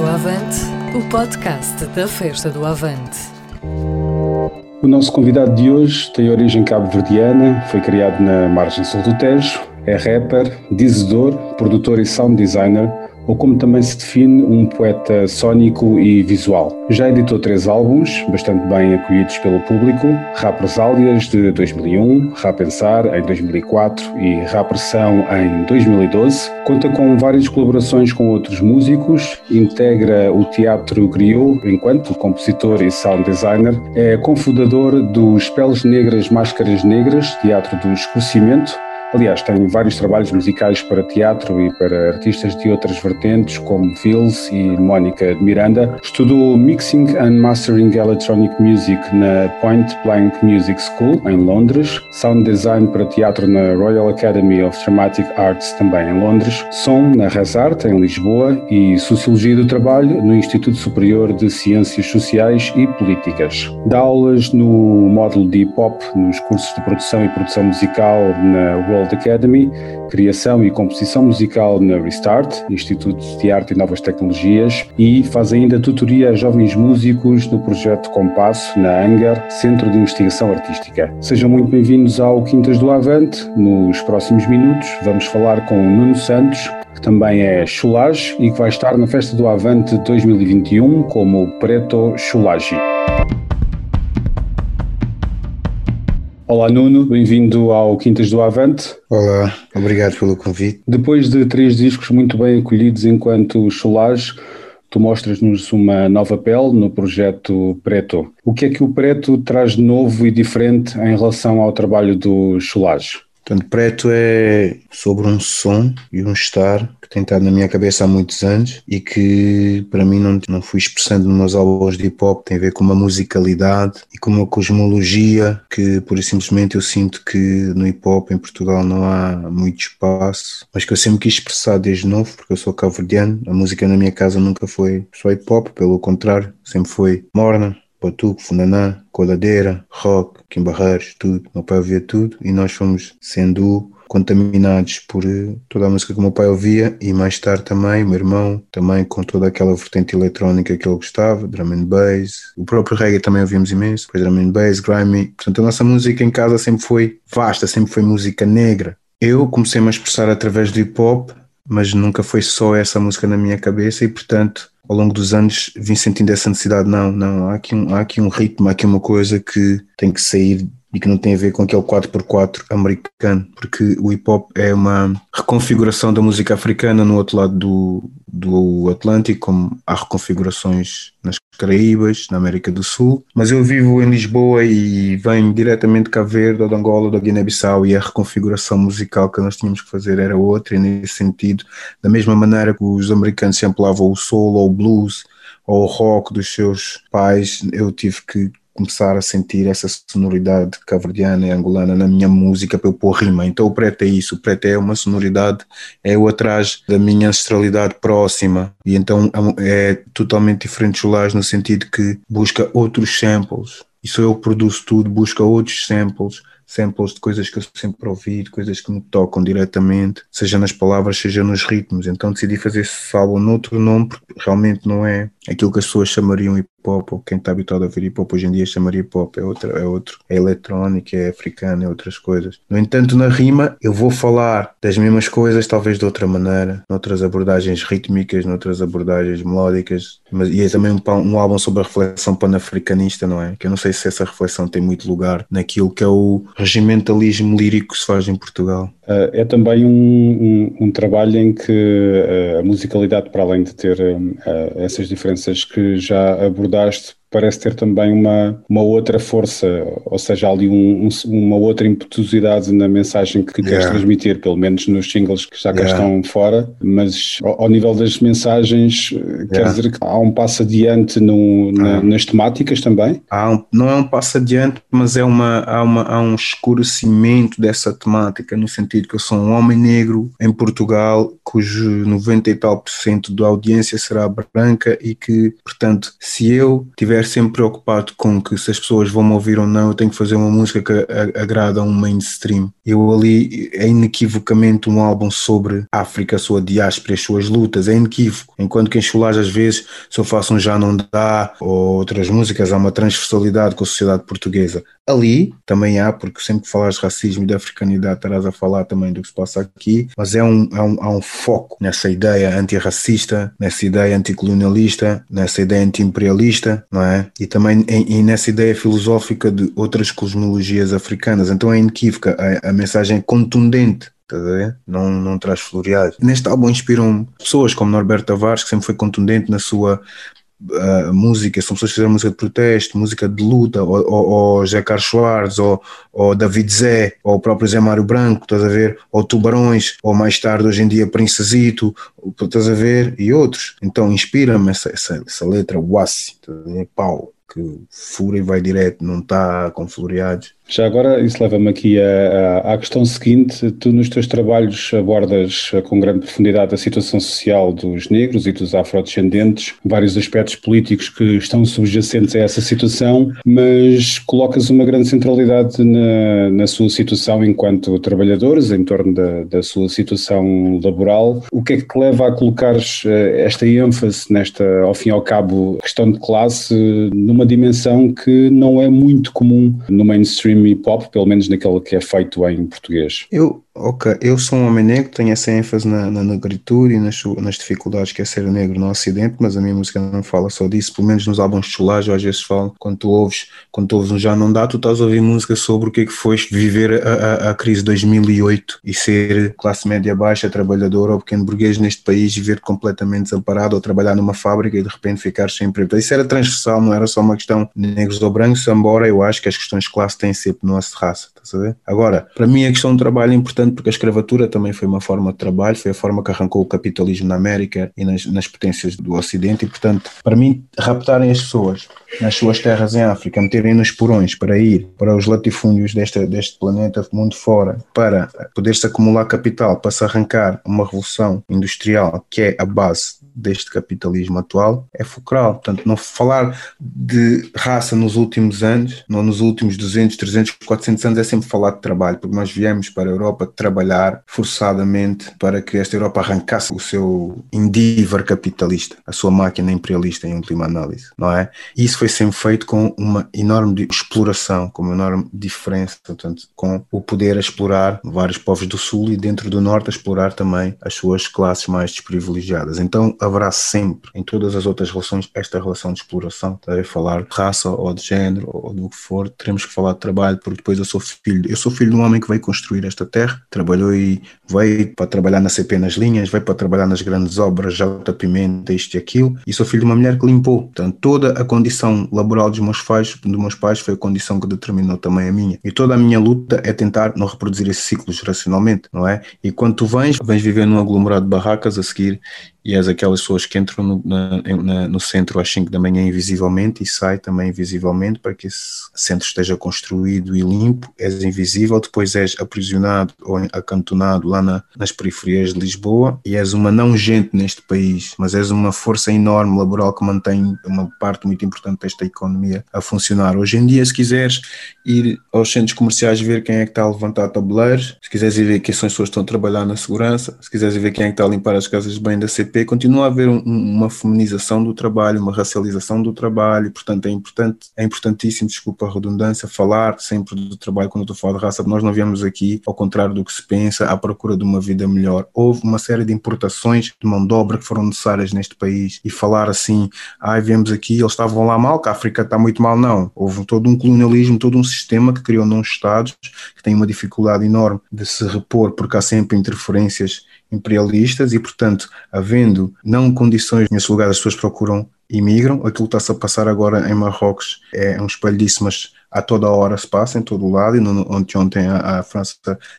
Do Avante, o podcast da Festa do Avante. O nosso convidado de hoje tem origem cabo-verdiana, foi criado na margem sul do Tejo, é rapper, dizedor, produtor e sound designer, ou como também se define, um poeta sónico e visual. Já editou três álbuns, bastante bem acolhidos pelo público, Rapresálias de 2001, Rapensar em 2004 e Rapressão em 2012. Conta com várias colaborações com outros músicos, integra o Teatro Griot enquanto compositor e sound designer, é cofundador dos Peles Negras Máscaras Negras, Teatro do Esclarecimento, Aliás, tem vários trabalhos musicais para teatro e para artistas de outras vertentes, como Vils e Mónica de Miranda. Estudou Mixing and Mastering Electronic Music na Point Blank Music School, em Londres. Sound Design para teatro na Royal Academy of Dramatic Arts, também em Londres. Som na Resart, em Lisboa. E Sociologia do Trabalho no Instituto Superior de Ciências Sociais e Políticas. Dá aulas no módulo de hip-hop nos cursos de produção e produção musical na World World Academy, criação e composição musical na Restart, Instituto de Arte e Novas Tecnologias, e faz ainda tutoria a jovens músicos no projeto Compasso, na Angar, Centro de Investigação Artística. Sejam muito bem-vindos ao Quintas do Avante. Nos próximos minutos vamos falar com Nuno Santos, que também é chulage e que vai estar na Festa do Avante 2021 como Preto Chulage. Olá Nuno, bem-vindo ao Quintas do Avante. Olá, obrigado pelo convite. Depois de três discos muito bem acolhidos enquanto Cholage, tu mostras-nos uma nova pele no projeto Preto. O que é que o Preto traz de novo e diferente em relação ao trabalho do Cholage? Portanto, Preto é sobre um som e um estar que tem estado na minha cabeça há muitos anos e que para mim não, não fui expressando nos meus álbuns de hip hop, tem a ver com uma musicalidade e com uma cosmologia que, por simplesmente, eu sinto que no hip hop em Portugal não há muito espaço, mas que eu sempre quis expressar desde novo, porque eu sou cabo-verdiano, a música na minha casa nunca foi só hip hop, pelo contrário, sempre foi morna, batuque, funanã, coladeira, rock, Kim Barreiros, tudo. Meu pai ouvia tudo e nós fomos sendo contaminados por eh, toda a música que o meu pai ouvia e mais tarde também, meu irmão, também com toda aquela vertente eletrónica que ele gostava, drum and bass, o próprio reggae também ouvimos imenso, depois drum and bass, grimy, portanto a nossa música em casa sempre foi vasta, sempre foi música negra. Eu comecei-me a expressar através do hip hop, mas nunca foi só essa música na minha cabeça e portanto ao longo dos anos vim sentindo essa necessidade, não, não, há aqui um, há aqui um ritmo, há aqui uma coisa que tem que sair e que não tem a ver com aquele 4x4 americano, porque o hip hop é uma reconfiguração da música africana no outro lado do, do Atlântico, como há reconfigurações nas Caraíbas, na América do Sul. Mas eu vivo em Lisboa e venho diretamente de Cabo Verde, de Angola, da Guiné-Bissau e a reconfiguração musical que nós tínhamos que fazer era outra, e nesse sentido, da mesma maneira que os americanos sempre lavam o soul ou o blues ou o rock dos seus pais, eu tive que começar a sentir essa sonoridade caverdiana e angolana na minha música para eu pôr rima. Então o preto é isso, o preto é uma sonoridade, é o atrás da minha ancestralidade próxima e então é, é totalmente diferente do Lage no sentido que busca outros samples. E sou eu que produzo tudo, busca outros samples, samples de coisas que eu sempre ouvi, de coisas que me tocam diretamente, seja nas palavras, seja nos ritmos. Então decidi fazer esse álbum noutro nome, porque realmente não é aquilo que as pessoas chamariam hip hop, ou quem está habituado a ouvir hip hop hoje em dia chamaria hip hop, é, outra, é outro, é eletrónica, é africana, é outras coisas. No entanto, na rima, eu vou falar das mesmas coisas, talvez de outra maneira, noutras abordagens rítmicas, noutras abordagens melódicas, mas, e é também um, um álbum sobre a reflexão panafricanista, não é? Que eu não sei se essa reflexão tem muito lugar naquilo que é o regimentalismo lírico que se faz em Portugal. Uh, é também um, um, um, trabalho em que uh, a musicalidade, para além de ter uh, essas diferenças que já abordaste, parece ter também uma, uma outra força, ou seja, ali um, um, uma outra impetuosidade na mensagem que yeah. queres transmitir, pelo menos nos singles que já cá yeah. estão fora, mas ao, ao, nível das mensagens, yeah. quer dizer que há um passo adiante na, ah. nas temáticas também? Há um, não é um passo adiante, mas é uma, há, uma, há um escurecimento dessa temática, no sentido que eu sou um homem negro em Portugal, cujo 90 e tal por cento da audiência será branca e que, portanto, se eu tiver estiver sempre preocupado com que se as pessoas vão me ouvir ou não, eu tenho que fazer uma música que agrada a um mainstream. Eu ali é inequivocamente um álbum sobre África, a sua diáspora, as suas lutas, é inequívoco. Enquanto que em Chulage, às vezes, se eu faço um Já Não Dá ou outras músicas, há uma transversalidade com a sociedade portuguesa. Ali também há, porque sempre que falas de racismo e de africanidade, estarás a falar também do que se passa aqui, mas é um, é um, há um foco nessa ideia antirracista, nessa ideia anticolonialista, nessa ideia anti-imperialista, não é? E também em, e nessa ideia filosófica de outras cosmologias africanas. Então é inequívoca, a, a mensagem é contundente não, não traz floreais. Neste álbum inspiram pessoas como Norberto Tavares, que sempre foi contundente na sua uh, música, são pessoas que fizeram música de protesto, música de luta, ou, ou, ou Zé Carlos Soares, ou, ou David Zé, ou o próprio Zé Mário Branco, estás a ver? Ou Tubarões, ou mais tarde, hoje em dia, Princesito, estás a ver? E outros. Então inspira-me essa, essa, essa letra, Wassi, pau, que fura e vai direto, não está com floreados já agora, isso leva-me aqui à, à, questão seguinte: tu, nos teus trabalhos, abordas com grande profundidade a situação social dos negros e dos afrodescendentes, vários aspectos políticos que estão subjacentes a essa situação, mas colocas uma grande centralidade na, na sua situação enquanto trabalhadores, em torno da, da, sua situação laboral. O que é que te leva a colocar eh, esta ênfase nesta, ao fim e ao cabo, questão de classe, numa dimensão que não é muito comum no mainstream? Hip hop, pelo menos naquele que é feito em português? Eu, Ok, eu sou um homem negro, tenho essa ênfase na, na negritude e nas, nas, dificuldades que é ser negro no Ocidente, mas a minha música não fala só disso, pelo menos nos álbuns de chulagem, às vezes falo, quando tu ouves, quando tu ouves um Já Não Dá, tu estás a ouvir música sobre o que é que foi viver a, a, a crise de 2008 e ser classe média baixa, trabalhadora ou pequeno burguês neste país e ver completamente desamparado ou trabalhar numa fábrica e de repente ficar sem emprego. Isso era transversal, não era só uma questão de negros ou brancos, embora eu acho que as questões de classe têm sempre nossa raça, estás a ver? Agora, para mim a questão do trabalho é importante porque a escravatura também foi uma forma de trabalho, foi a forma que arrancou o capitalismo na América e nas, nas potências do Ocidente, e portanto, para mim, raptarem as pessoas nas suas terras em África, meterem nos porões para ir para os latifúndios deste, deste planeta, mundo fora, para poder-se acumular capital, para se arrancar uma revolução industrial que é a base deste capitalismo atual é fulcral. Portanto, não falar de raça nos últimos anos, não nos últimos 200, 300, 400 anos, é sempre falar de trabalho, porque nós viemos para a Europa trabalhar forçadamente para que esta Europa arrancasse o seu endeavor capitalista, a sua máquina imperialista em última análise, não é? E isso foi sempre feito com uma enorme exploração, com uma enorme diferença, portanto, com o poder a explorar vários povos do Sul e dentro do Norte a explorar também as suas classes mais desprivilegiadas. Então, haverá sempre, em todas as outras relações, esta relação de exploração. Deve falar de raça ou de género ou do que for, teremos que falar de trabalho, porque depois eu sou filho. Eu sou filho de um homem que veio construir esta terra, trabalhou e veio para trabalhar na CP nas linhas, veio para trabalhar nas grandes obras, J. Pimenta, isto e aquilo, e sou filho de uma mulher que limpou. Portanto, toda a condição laboral dos meus pais, dos meus pais foi a condição que determinou também a minha. E toda a minha luta é tentar não reproduzir esse ciclo geracionalmente, não é? E quando tu vens, vens viver num aglomerado de barracas a seguir e és aquelas pessoas que entram no, na, no centro às 5 da manhã invisivelmente e sai também invisivelmente para que esse centro esteja construído e limpo, és invisível, depois és aprisionado ou acantonado lá na, nas periferias de Lisboa e és uma não gente neste país, mas és uma força enorme laboral que mantém uma parte muito importante desta economia a funcionar. Hoje em dia, se quiseres ir aos centros comerciais ver quem é que está a levantar tabuleiros, se quiseres ir ver quem são as pessoas que estão a trabalhar na segurança, se quiseres ver quem é que está a limpar as casas bem da CP, continua a haver um, uma feminização do trabalho, uma racialização do trabalho, portanto é importante, é importantíssimo, desculpa a redundância, falar sempre do trabalho quando estou a falar de raça, nós não viemos aqui, ao contrário do que se pensa, à procura de uma vida melhor. Houve uma série de importações de mão de obra que foram necessárias neste país e falar assim, ai, viemos aqui, eles estavam lá mal, que a África está muito mal, não. Houve todo um colonialismo, todo um sistema que criou não Estados que têm uma dificuldade enorme de se repor porque há sempre interferências imperialistas e, portanto, havendo não condições nesse lugar, as pessoas procuram e migram. Aquilo que está-se a passar agora em Marrocos é um espelho disso, mas a toda hora se passa, em todo o lado, e ontem, ontem a, a, França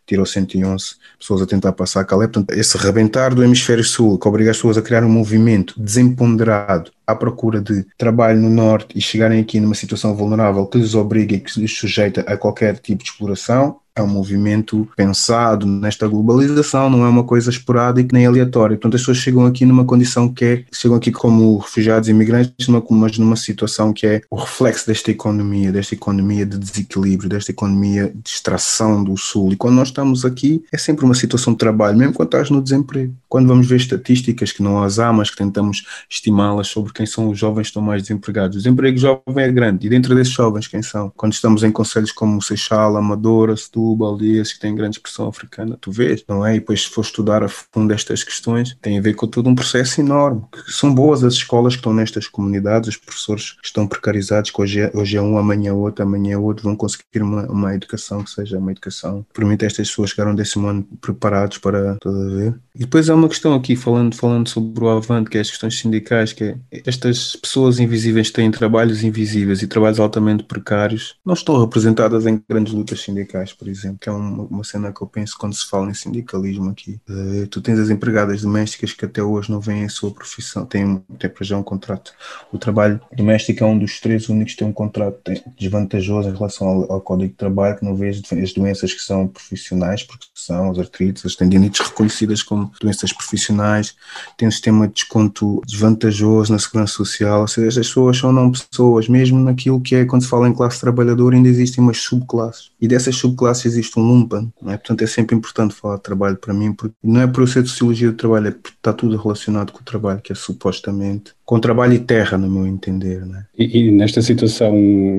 tirou 111 pessoas a tentar passar a Calais. Portanto, esse rebentar do hemisfério sul, que obriga as pessoas a criar um movimento desempoderado à procura de trabalho no norte e chegarem aqui numa situação vulnerável que lhes obriga e que lhes sujeita a qualquer tipo de exploração, É um movimento pensado nesta globalização, não é uma coisa esporádica nem aleatória. Portanto, as pessoas chegam aqui numa condição que é, chegam aqui como refugiados e imigrantes, mas numa situação que é o reflexo desta economia, desta economia de desequilíbrio, desta economia de extração do Sul. E quando nós estamos aqui, é sempre uma situação de trabalho, mesmo quando estás no desemprego. Quando vamos ver estatísticas, que não as há, mas que tentamos estimá-las sobre quem são os jovens que estão mais desempregados. O desemprego jovem é grande, e dentro desses jovens, quem são? Quando estamos em conselhos como Seixal, Amadora, Setúbal, esses que têm grande expressão africana, tu vês, não é? E depois, se for estudar a fundo estas questões, tem a ver com todo um processo enorme. São boas as escolas que estão nestas comunidades, os professores estão precarizados, que hoje é, hoje é um, amanhã é outro, amanhã é outro, vão conseguir uma, uma educação que seja uma educação que permita estas pessoas chegaram desse ano preparados para, tudo a ver? E depois há uma questão aqui, falando, falando sobre o Avante, que é as questões sindicais, que é estas pessoas invisíveis têm trabalhos invisíveis e trabalhos altamente precários, não estão representadas em grandes lutas sindicais, por exemplo, que é uma, uma cena que eu penso quando se fala em sindicalismo aqui. Uh, tu tens as empregadas domésticas que até hoje não vêm a sua profissão, têm, têm para já um contrato. O trabalho doméstico é um dos três únicos que tem um contrato desvantajoso em relação ao, ao Código de Trabalho, que não vê as doenças que são profissionais, porque são as artrites, as tendinites reconhecidas como doenças profissionais, tem um sistema de desconto desvantajoso na segurança social, ou seja, as pessoas são não pessoas, mesmo naquilo que é quando se fala em classe trabalhadora, ainda existem umas subclasses, e dessas subclasses existe um lumpen, é? portanto é sempre importante falar de trabalho para mim, porque não é por eu ser de sociologia do trabalho, é porque está tudo relacionado com o trabalho, que é supostamente com trabalho e terra, no meu entender. Né? E, e, nesta situação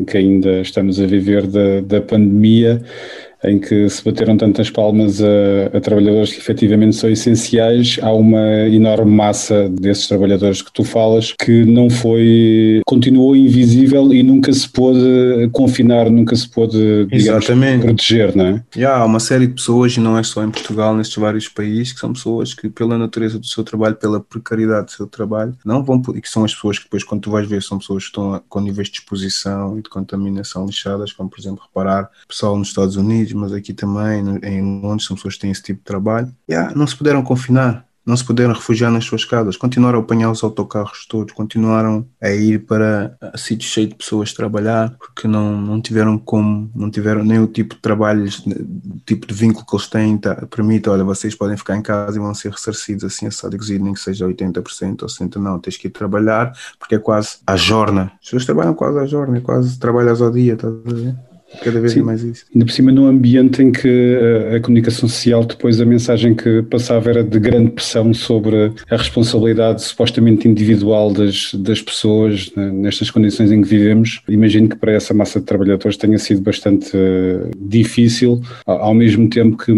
que ainda estamos a viver da, da pandemia, em que se bateram tantas palmas a, a, trabalhadores que efetivamente são essenciais, há uma enorme massa desses trabalhadores que tu falas que não foi, continuou invisível e nunca se pôde confinar, nunca se pôde, digamos, proteger, não é? Já, há uma série de pessoas, e não é só em Portugal, nestes vários países, que são pessoas que, pela natureza do seu trabalho, pela precariedade do seu trabalho, não vão, e que são as pessoas que depois, quando tu vais ver, são pessoas que estão com níveis de exposição e de contaminação lixadas, como, por exemplo, reparar, pessoal nos Estados Unidos, mas aqui também, em Londres, são pessoas que têm esse tipo de trabalho, yeah, não se puderam confinar, não se puderam refugiar nas suas casas, continuaram a apanhar os autocarros todos, continuaram a ir para sítios cheios de pessoas trabalhar, porque não, não tiveram como, não tiveram nem o tipo de trabalhos, o tipo de vínculo que eles têm, tá, permite, olha, vocês podem ficar em casa e vão ser ressarcidos assim, assado cozido, nem que seja 80% ou 60%, não, tens que ir trabalhar, porque é quase a jorna. As pessoas trabalham quase a jorna, é quase trabalhas ao dia, estás a ver? Cada vez Sim. é mais isso. Ainda por cima, num ambiente em que a, a, comunicação social, depois a mensagem que passava era de grande pressão sobre a responsabilidade supostamente individual das, das pessoas né, nestas condições em que vivemos. Imagino que para essa massa de trabalhadores tenha sido bastante uh, difícil, ao mesmo tempo que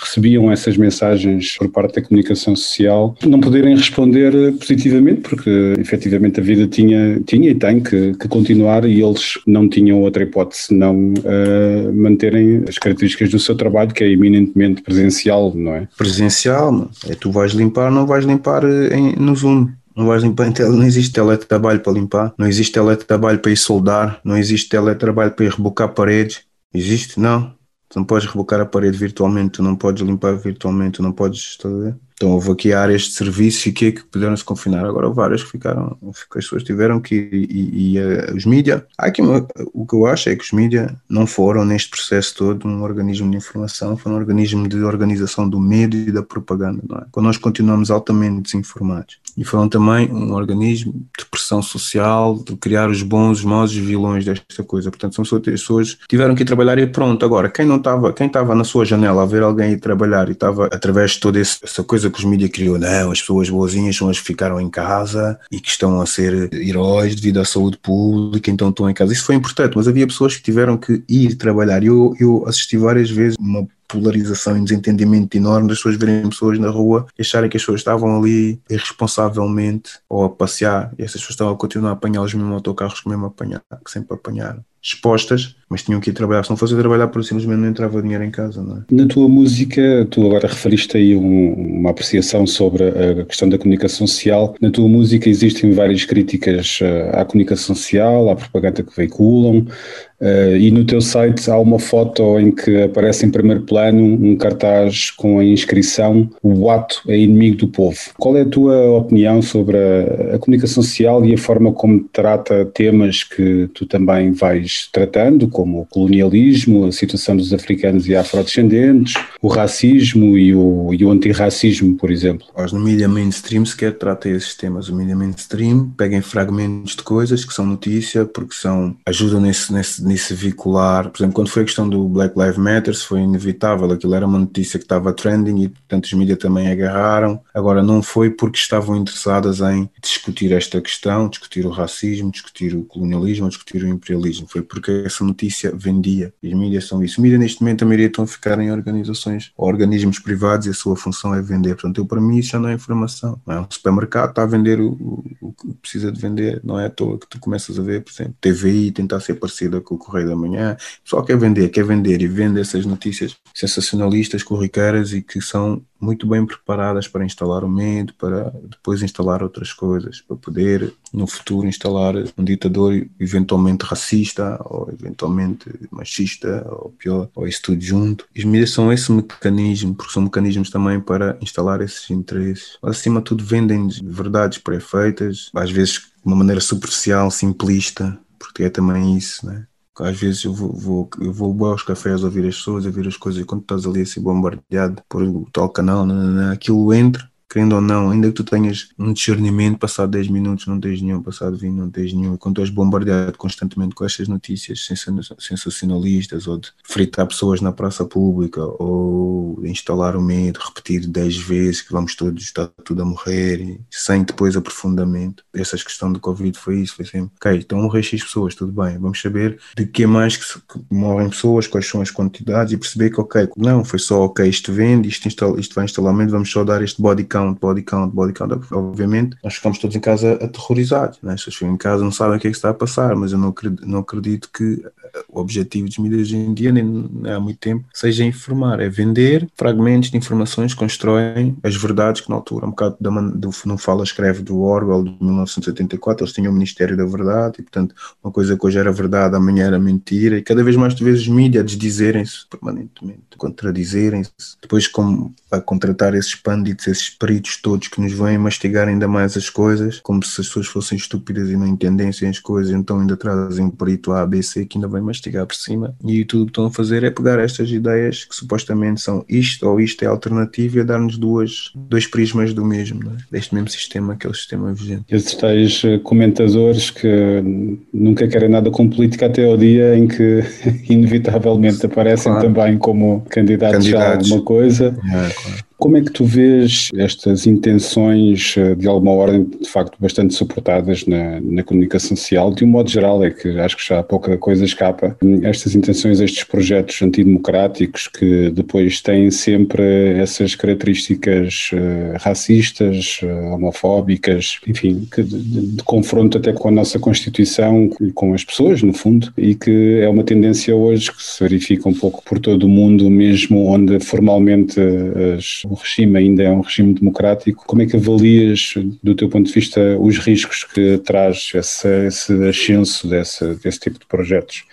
recebiam essas mensagens por parte da comunicação social, não poderem responder positivamente, porque efetivamente a vida tinha, tinha e tem que, que continuar e eles não tinham outra hipótese senão uh, manterem as características do seu trabalho, que é eminentemente presencial, não é? Presencial, é tu vais limpar, não vais limpar eh, em, no Zoom. Não vais limpar, não existe teletrabalho para limpar, não existe teletrabalho para ir soldar, não existe teletrabalho para ir rebocar paredes. Existe? Não. Tu não podes rebocar a parede virtualmente, tu não podes limpar virtualmente, tu não podes. Estás a ver? Então houve aqui áreas de serviço e que, é que puderam se confinar. Agora várias que ficaram, que as pessoas tiveram que e, e, e uh, os mídias. Aqui o que eu acho é que os mídias não foram neste processo todo um organismo de informação, foram um organismo de organização do medo e da propaganda. Não é? Quando nós continuamos altamente desinformados e foram também um organismo de pressão social, de criar os bons, os maus os vilões desta coisa. Portanto, são pessoas que tiveram que ir trabalhar e pronto. Agora, quem não estava, quem estava na sua janela a ver alguém ir trabalhar e estava através de toda essa coisa que os mídias criou, não, as pessoas boazinhas são as que ficaram em casa e que estão a ser heróis devido à saúde pública, então estão em casa. Isso foi importante, mas havia pessoas que tiveram que ir trabalhar. Eu, eu assisti várias vezes uma polarização e desentendimento enorme das pessoas verem pessoas na rua e acharem que as pessoas estavam ali irresponsavelmente ou a passear e essas pessoas estavam a continuar a apanhar os mesmos autocarros que mesmo apanhar, que sempre apanharam expostas, mas tinham que ir trabalhar. Se não fosse trabalhar, por simplesmente não entrava dinheiro em casa. Não é? Na tua música, tu agora referiste aí um, uma apreciação sobre a questão da comunicação social. Na tua música existem várias críticas eh, à comunicação social, à propaganda que veiculam, Uh, e no teu site há uma foto em que aparece em primeiro plano um cartaz com a inscrição O ato é inimigo do povo. Qual é a tua opinião sobre a, a comunicação social e a forma como trata temas que tu também vais tratando, como o colonialismo, a situação dos africanos e afrodescendentes, o racismo e o, e o antirracismo, por exemplo. Nós no mídia mainstream sequer trata esses temas. O mídia mainstream pega fragmentos de coisas que são notícia, porque são, ajudam nesse, nesse, nesse veicular. Por exemplo, quando foi a questão do Black Lives Matter, foi inevitável, aquilo era uma notícia que estava trending e, portanto, os mídias também agarraram. Agora, não foi porque estavam interessadas em discutir esta questão, discutir o racismo, discutir o colonialismo, discutir o imperialismo. Foi porque essa notícia vendia. Os mídias são isso. Os mídias, neste momento, a maioria estão a ficar em organizações ou organismos privados e a sua função é vender. Portanto, eu, para mim, isso já não é informação. Não é? Um supermercado está a vender o, o, que precisa de vender. Não é à toa que tu começas a ver, por exemplo, TVI tentar ser parecida com o Correio da Manhã. O pessoal quer vender, quer vender e vende essas notícias sensacionalistas, corriqueiras e que são muito bem preparadas para instalar o medo, para depois instalar outras coisas, para poder no futuro instalar um ditador eventualmente racista ou eventualmente machista ou pior, ou isso tudo junto. Os mídias são esse mecanismo, porque são mecanismos também para instalar esses interesses. Acima de tudo vendem verdades pré-feitas, às vezes de uma maneira superficial, simplista, porque é também isso, né? Às vezes eu vou, vou, eu vou aos cafés ouvir as pessoas, ouvir as coisas, e quando estás ali assim bombardeado por tal canal, aquilo entra querendo ou não, ainda que tu tenhas um discernimento, passado 10 minutos não tens nenhum, passado 20 não tens nenhum, quando tu és bombardeado constantemente com estas notícias sensacionalistas, ou de fritar pessoas na praça pública, ou instalar o medo, repetir 10 vezes que vamos todos estar tudo a morrer, e sem depois aprofundamento. Essa questão do Covid foi isso, foi sempre, ok, estão a morrer X pessoas, tudo bem, vamos saber de que mais que, que morrem pessoas, quais são as quantidades, e perceber que, ok, não, foi só, ok, isto vende, isto, instala, isto vai instalar medo, vamos só dar este body count count, body count, body count. Obviamente, nós ficamos todos em casa aterrorizados. Né? As pessoas ficam em casa não sabem o que é que está a passar, mas eu não acredito, não acredito que o objetivo dos mídias hoje em dia, nem há muito tempo, seja informar, é vender fragmentos de informações que constroem as verdades que na altura, um bocado da, do, não fala, escreve do Orwell de 1984, eles tinham o Ministério da Verdade e, portanto, uma coisa que hoje era verdade, amanhã era mentira, e cada vez mais tu vês os mídias desdizerem-se permanentemente, contradizerem-se, depois como a contratar esses pândits, esses peritos todos que nos vêm mastigar ainda mais as coisas, como se as pessoas fossem estúpidas e não entendessem as coisas, então ainda trazem um perito A, B, C que ainda vai mastigar por cima. E tudo que estão a fazer é pegar estas ideias que supostamente são isto ou isto é alternativo e a dar-nos duas, dois prismas do mesmo, é? deste mesmo sistema, aquele sistema vigente. Esses tais eh, comentadores que nunca querem nada com política até ao dia em que inevitavelmente aparecem claro. também como candidatos, candidatos. a alguma coisa. É, claro. Como é que tu vês estas intenções, eh, de alguma ordem, de facto, bastante suportadas na, na, comunicação social? De um modo geral, é que acho que já pouca coisa escapa. Estas intenções, estes projetos antidemocráticos que depois têm sempre essas características uh, racistas, uh, homofóbicas, enfim, que de, de, de, confronto até com a nossa Constituição e com as pessoas, no fundo, e que é uma tendência hoje que se verifica um pouco por todo o mundo, mesmo onde formalmente as o regime ainda é um regime democrático. Como é que avalias, do teu ponto de vista, os riscos que traz esse, esse ascenso desse, desse tipo de projetos?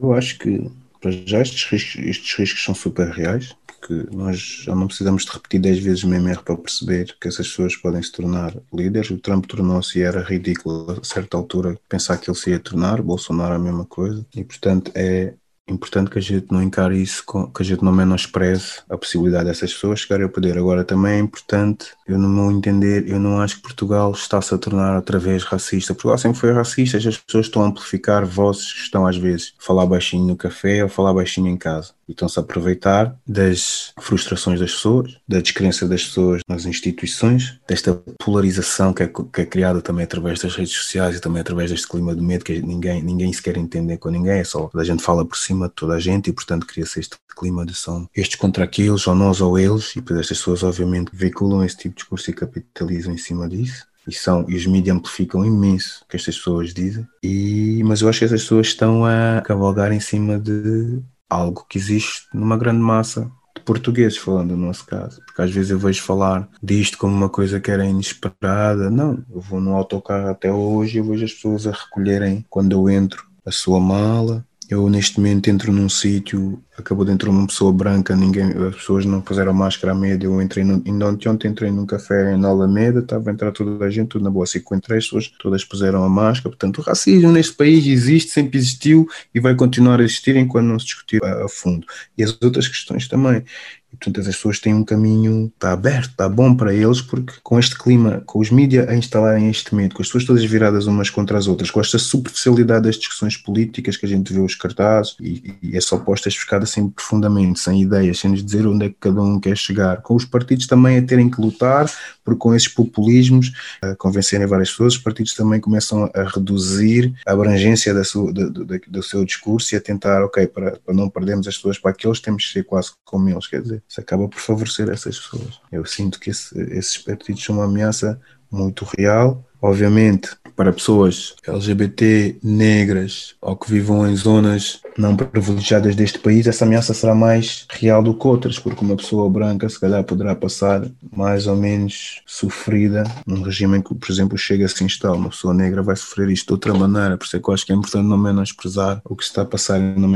Eu acho que, para já, estes riscos, estes riscos são super reais porque nós já não precisamos de repetir 10 vezes o erro para perceber que essas pessoas podem se tornar líderes. O Trump tornou-se e era ridículo a certa altura pensar que ele se ia tornar, Bolsonaro a mesma coisa, e portanto é importante que a gente não encare isso, que a gente não menospreze a possibilidade dessas pessoas chegarem ao poder. Agora, também é importante, eu no meu entender, eu não acho que Portugal está-se a tornar outra vez racista. Portugal sempre foi racista, as pessoas estão a amplificar vozes que estão às vezes a falar baixinho no café ou falar baixinho em casa. E estão-se a aproveitar das frustrações das pessoas, da descrença das pessoas nas instituições, desta polarização que é, que é criada também através das redes sociais e também através deste clima de medo que ninguém, ninguém se quer entender com ninguém, é só a gente fala por cima de toda a gente e, portanto, cria-se este clima de são estes contra aqueles, ou nós ou eles, e depois estas pessoas, obviamente, veiculam esse tipo de discurso e capitalizam em cima disso. E, são, e os mídias amplificam imenso o que estas pessoas dizem, e, mas eu acho que essas pessoas estão a cavalgar em cima de algo que existe numa grande massa de portugueses, falando no nosso caso, porque às vezes eu vejo falar disto como uma coisa que era inesperada. Não, eu vou no autocarro até hoje e eu vejo as pessoas a recolherem quando eu entro a sua mala, eu neste momento entro num sítio acabou de entrar uma pessoa branca, ninguém, as pessoas não puseram máscara à média. Eu entrei, no, ainda ontem entrei num café na Alameda, estava a entrar toda a gente, tudo na boa. Assim que entrei, as pessoas todas puseram a máscara. Portanto, o racismo neste país existe, sempre existiu e vai continuar a existir enquanto não se discutir a, a fundo. E as outras questões também. E, portanto, as pessoas têm um caminho, está aberto, está bom para eles, porque com este clima, com os mídias a instalarem este medo, com as pessoas todas viradas umas contra as outras, com esta superficialidade das discussões políticas que a gente vê os cartazes e, e essa oposta esfocada assim profundamente, sem ideias, sem nos dizer onde é que cada um quer chegar, com os partidos também a terem que lutar, porque com esses populismos, a convencerem várias pessoas, os partidos também começam a reduzir a abrangência da sua, do, do, do seu discurso e a tentar, ok, para, para não perdermos as pessoas para aqueles, temos que ser quase como eles, quer dizer isso acaba por favorecer essas pessoas. Eu sinto que esse, esses partidos são uma ameaça muito real. Obviamente, para pessoas LGBT, negras ou que vivam em zonas não privilegiadas deste país, essa ameaça será mais real do que outras, porque uma pessoa branca se calhar poderá passar mais ou menos sofrida num regime em que, por exemplo, chega a se instalar. Uma pessoa negra vai sofrer isto de outra maneira, por isso é que eu acho que é importante não menosprezar o que está a passar e não,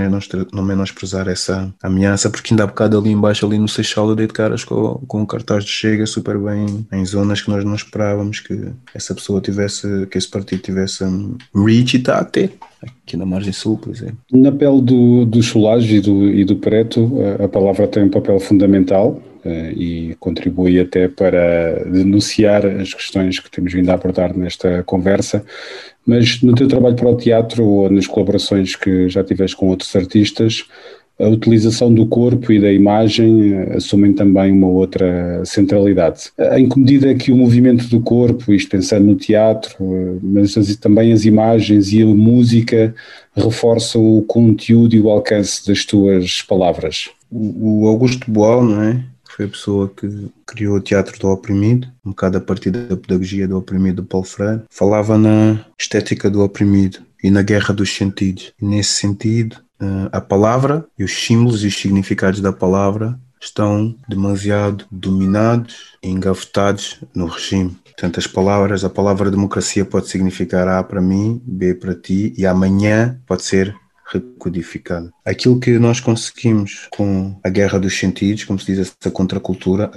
não menosprezar essa ameaça, porque ainda há bocado ali embaixo, ali no Seixal, eu dei de caras com, com um cartaz de Chega super bem em zonas que nós não esperávamos que essa pessoa tivesse, que esse partido tivesse um, reach e está a ter aqui na margem sul, por exemplo. Na pele do, do Cholage e do, e do Preto, a palavra tem um papel fundamental uh, e contribui até para denunciar as questões que temos vindo a abordar nesta conversa. Mas no teu trabalho para o teatro ou nas colaborações que já tiveste com outros artistas, a utilização do corpo e da imagem eh, assumem também uma outra centralidade. Em que medida que o movimento do corpo, isto pensando no teatro, eh, mas também as imagens e a música reforçam o conteúdo e o alcance das tuas palavras? O Augusto Boal, não é? Foi a pessoa que criou o teatro do oprimido, um bocado a partir da pedagogia do oprimido do Paulo Freire. Falava na estética do oprimido e na guerra dos sentidos. E nesse sentido, a palavra e os símbolos e os significados da palavra estão demasiado dominados e engavetados no regime. Portanto, as palavras, a palavra democracia pode significar A para mim, B para ti, e amanhã pode ser recodificada. Aquilo que nós conseguimos com a guerra dos sentidos, como se diz, essa contracultura,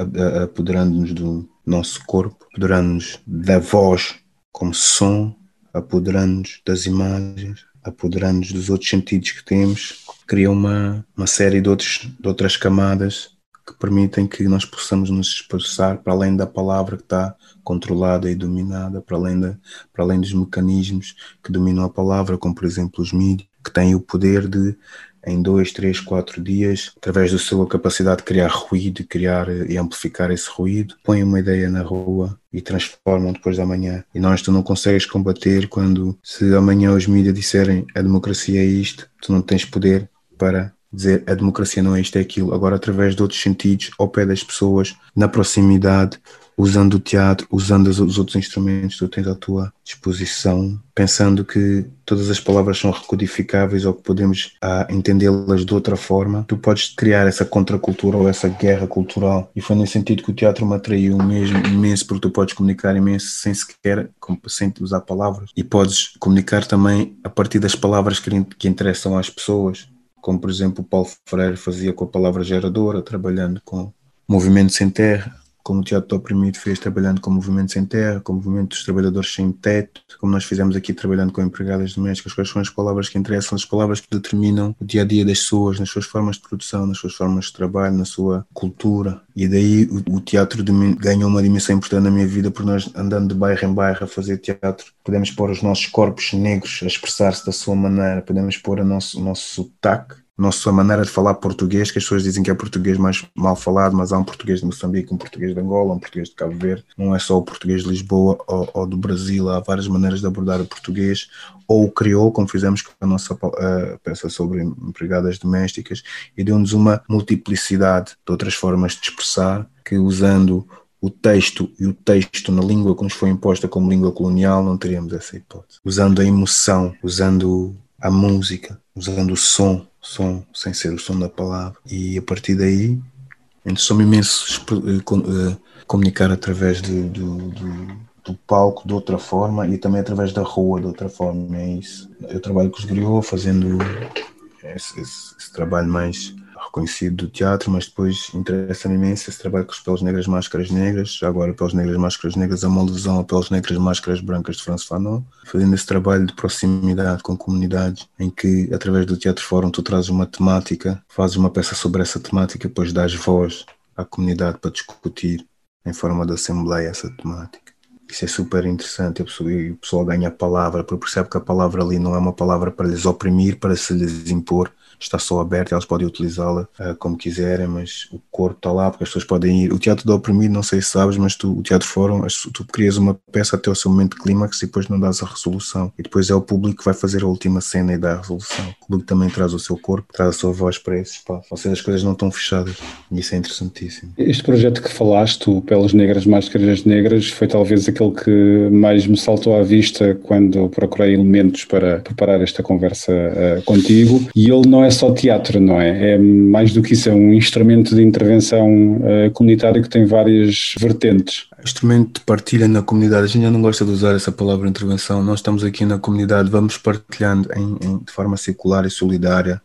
apoderando-nos do nosso corpo, apoderando-nos da voz como som, apoderando-nos das imagens, apoderando-nos dos outros sentidos que temos, cria uma, uma série de, outros, de outras camadas que permitem que nós possamos nos expressar para além da palavra que está controlada e dominada, para além, da, para além dos mecanismos que dominam a palavra, como por exemplo os mídias, que têm o poder de em dois, três, quatro dias, através da sua capacidade de criar ruído, criar e amplificar esse ruído, põem uma ideia na rua e transformam depois da manhã. E nós tu não consegues combater quando, se amanhã os mídias disserem a democracia é isto, tu não tens poder para dizer a democracia não é isto, é aquilo. Agora, através de outros sentidos, ao pé das pessoas, na proximidade, usando o teatro, usando os outros instrumentos que tu tens à tua disposição, pensando que todas as palavras são recodificáveis ou que podemos ah, entendê-las de outra forma, tu podes criar essa contracultura ou essa guerra cultural. E foi nesse sentido que o teatro me atraiu mesmo imenso, porque tu podes comunicar imenso sem sequer, sem usar palavras. E podes comunicar também a partir das palavras que, que interessam às pessoas como por exemplo o Paulo Freire fazia com a palavra geradora, trabalhando com movimento sem terra, como o Teatro do Oprimido fez trabalhando com movimentos sem terra, com movimento dos trabalhadores sem teto, como nós fizemos aqui trabalhando com empregadas domésticas, quais são as palavras que interessam, as palavras que determinam o dia a dia das pessoas, nas suas formas de produção, nas suas formas de trabalho, na sua cultura. E daí o, o teatro ganhou uma dimensão importante na minha vida, por nós andando de bairro em bairro a fazer teatro, podemos pôr os nossos corpos negros a expressar-se da sua maneira, podemos pôr o nosso, o nosso sotaque nossa maneira de falar português, que as pessoas dizem que é português mais mal falado, mas há um português de Moçambique, um português de Angola, um português de Cabo Verde, não é só o português de Lisboa ou, ou do Brasil, há várias maneiras de abordar o português, ou o crioulo, como fizemos com a nossa uh, peça sobre empregadas domésticas, e deu-nos uma multiplicidade de outras formas de expressar, que usando o texto e o texto na língua que nos foi imposta como língua colonial, não teríamos essa hipótese. Usando a emoção, usando a música, usando o som, som sem ser o som da palavra. E a partir daí, interessou-me imenso eh, comunicar através de, do, do, do, palco de outra forma e também através da rua de outra forma. É isso. Eu trabalho com os griots fazendo esse, esse, esse trabalho mais reconhecido do teatro, mas depois interessa-me imenso esse trabalho com os Peles Negras, Máscaras Negras, agora Peles Negras, Máscaras Negras, a uma alusão a Peles Negras, Máscaras Brancas de François Fanon, fazendo esse trabalho de proximidade com comunidades, em que através do Teatro Fórum tu trazes uma temática, fazes uma peça sobre essa temática depois dás voz à comunidade para discutir em forma de assembleia essa temática. Isso é super interessante e o pessoal ganha a palavra, porque percebe que a palavra ali não é uma palavra para lhes oprimir, para se lhes impor, está só aberta, elas podem utilizá-la uh, como quiserem, mas o corpo está lá, porque as pessoas podem ir. O teatro do oprimido, não sei se sabes, mas tu, o teatro fórum, tu crias uma peça até o seu momento de clímax e depois não dás a resolução. E depois é o público que vai fazer a última cena e dá a resolução. O público também traz o seu corpo, traz a sua voz para esse espaço. Ou seja, as coisas não estão fechadas. E isso é interessantíssimo. Este projeto que falaste, o Peles Negras, Máscaras Negras, foi talvez aquele que mais me saltou à vista quando procurei elementos para preparar esta conversa uh, contigo. E ele não é só teatro, não é? É mais do que isso, é um instrumento de intervenção uh, comunitária que tem várias vertentes. Instrumento de partilha na comunidade. A gente já não gosta de usar essa palavra intervenção. Nós estamos aqui na comunidade, vamos partilhando em, em, de forma circular e solidária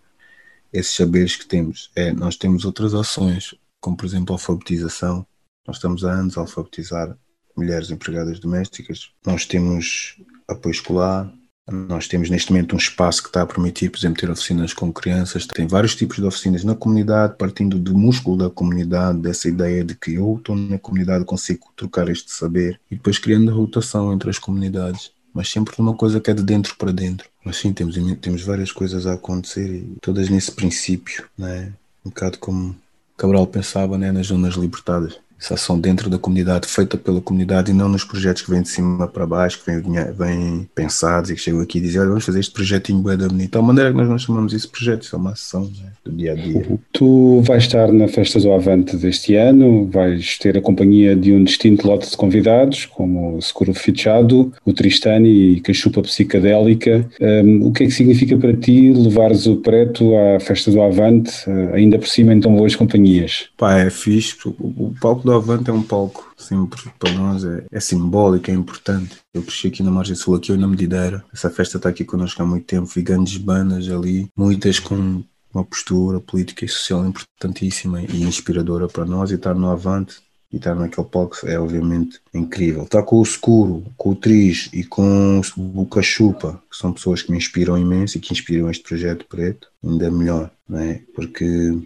esses saberes que temos. É, nós temos outras ações, como por exemplo a alfabetização. Nós estamos há anos a alfabetizar mulheres empregadas domésticas. Nós temos apoio escolar, nós temos neste momento um espaço que está a permitir, por exemplo, ter oficinas com crianças. Tem vários tipos de oficinas na comunidade, partindo do músculo da comunidade, dessa ideia de que eu estou na comunidade, consigo trocar este saber e depois criando a rotação entre as comunidades. Mas sempre numa coisa que é de dentro para dentro. Mas sim, temos, temos várias coisas a acontecer e todas nesse princípio, né? um bocado como Cabral pensava né? nas zonas libertadas essa ação dentro da comunidade, feita pela comunidade e não nos projetos que vêm de cima para baixo, que vêm, vêm pensados e que chegam aqui e dizem, olha, vamos fazer este projetinho bué da bonita. A maneira que nós não chamamos isso de projeto, isso é uma ação né, do dia a dia. Tu vais estar na Festa do Avante deste ano, vais ter a companhia de um distinto lote de convidados, como o Seguro Fichado, o Tristani e Cachupa Psicadélica. Um, o que é que significa para ti levares o preto à Festa do Avante, eh, ainda por cima em tão boas companhias? Pá, é fixe. O, o palco Avante é um palco, sempre para nós é, é simbólico, é importante. Eu cresci aqui na Margem Sul, aqui na Medideira. Essa festa está aqui connosco há muito tempo, vi grandes bandas ali, muitas com uma postura política e social importantíssima e inspiradora para nós e estar no Avante e estar naquele palco é obviamente incrível. Estar com o Escuro, com o Tris e com o Cachupa, que são pessoas que me inspiram imenso e que inspiram este projeto preto, ainda melhor, não é? Porque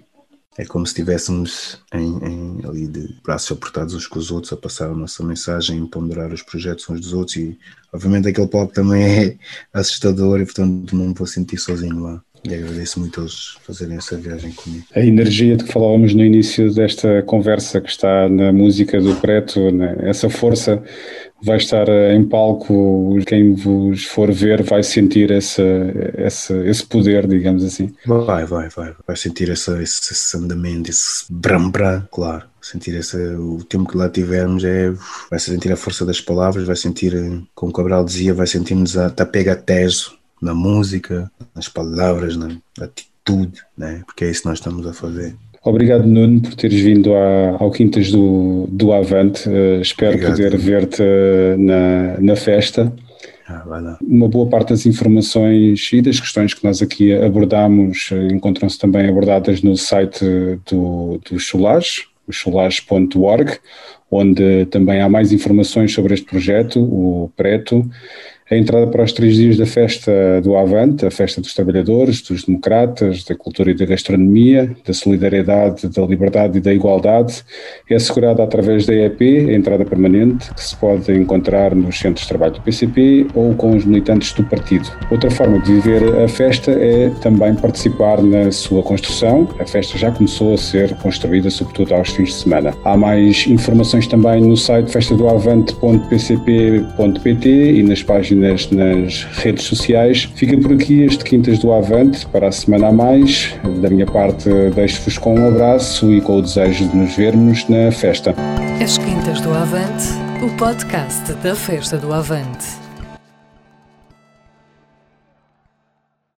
é como se estivéssemos em, em, ali de braços apertados uns com os outros a passar a nossa mensagem, a ponderar os projetos uns dos outros e obviamente aquele palco também é assustador e portanto não me vou sentir sozinho lá. E agradeço muito eles fazerem essa viagem comigo. A energia de que falávamos no início desta conversa, que está na música do Preto, né? essa força vai estar em palco, quem vos for ver vai sentir essa, essa, esse poder, digamos assim. Vai, vai, vai. Vai sentir essa, esse, esse andamento, esse brambra, claro. Sentir esse, o tempo que lá tivermos é. Vai sentir a força das palavras, vai sentir, como o Cabral dizia, vai sentir-nos a, a pega teso na música, nas palavras, na atitude, né? porque é isso que nós estamos a fazer. Obrigado, Nuno, por teres vindo à, ao Quintas do, do Avante. Uh, espero Obrigado. poder ver-te na, na festa. Ah, Uma boa parte das informações e das questões que nós aqui abordamos eh, encontram-se também abordadas no site do, do Chulage, o chulage.org, onde também há mais informações sobre este projeto, o Preto, a entrada para os três dias da festa do Avante, a festa dos trabalhadores, dos democratas, da cultura e da gastronomia, da solidariedade, da liberdade e da igualdade, é assegurada através da EEP, a entrada permanente, que se pode encontrar nos centros de trabalho do PCP ou com os militantes do partido. Outra forma de viver a festa é também participar na sua construção. A festa já começou a ser construída, sobretudo aos fins de semana. Há mais informações também no site festadoavante.pcp.pt e nas páginas nas, nas redes sociais. Fica por aqui este Quintas do Avante para a semana a mais. Da minha parte, deixo-vos com um abraço e com o desejo de nos vermos na festa. As Quintas do Avante, o podcast da Festa do Avante.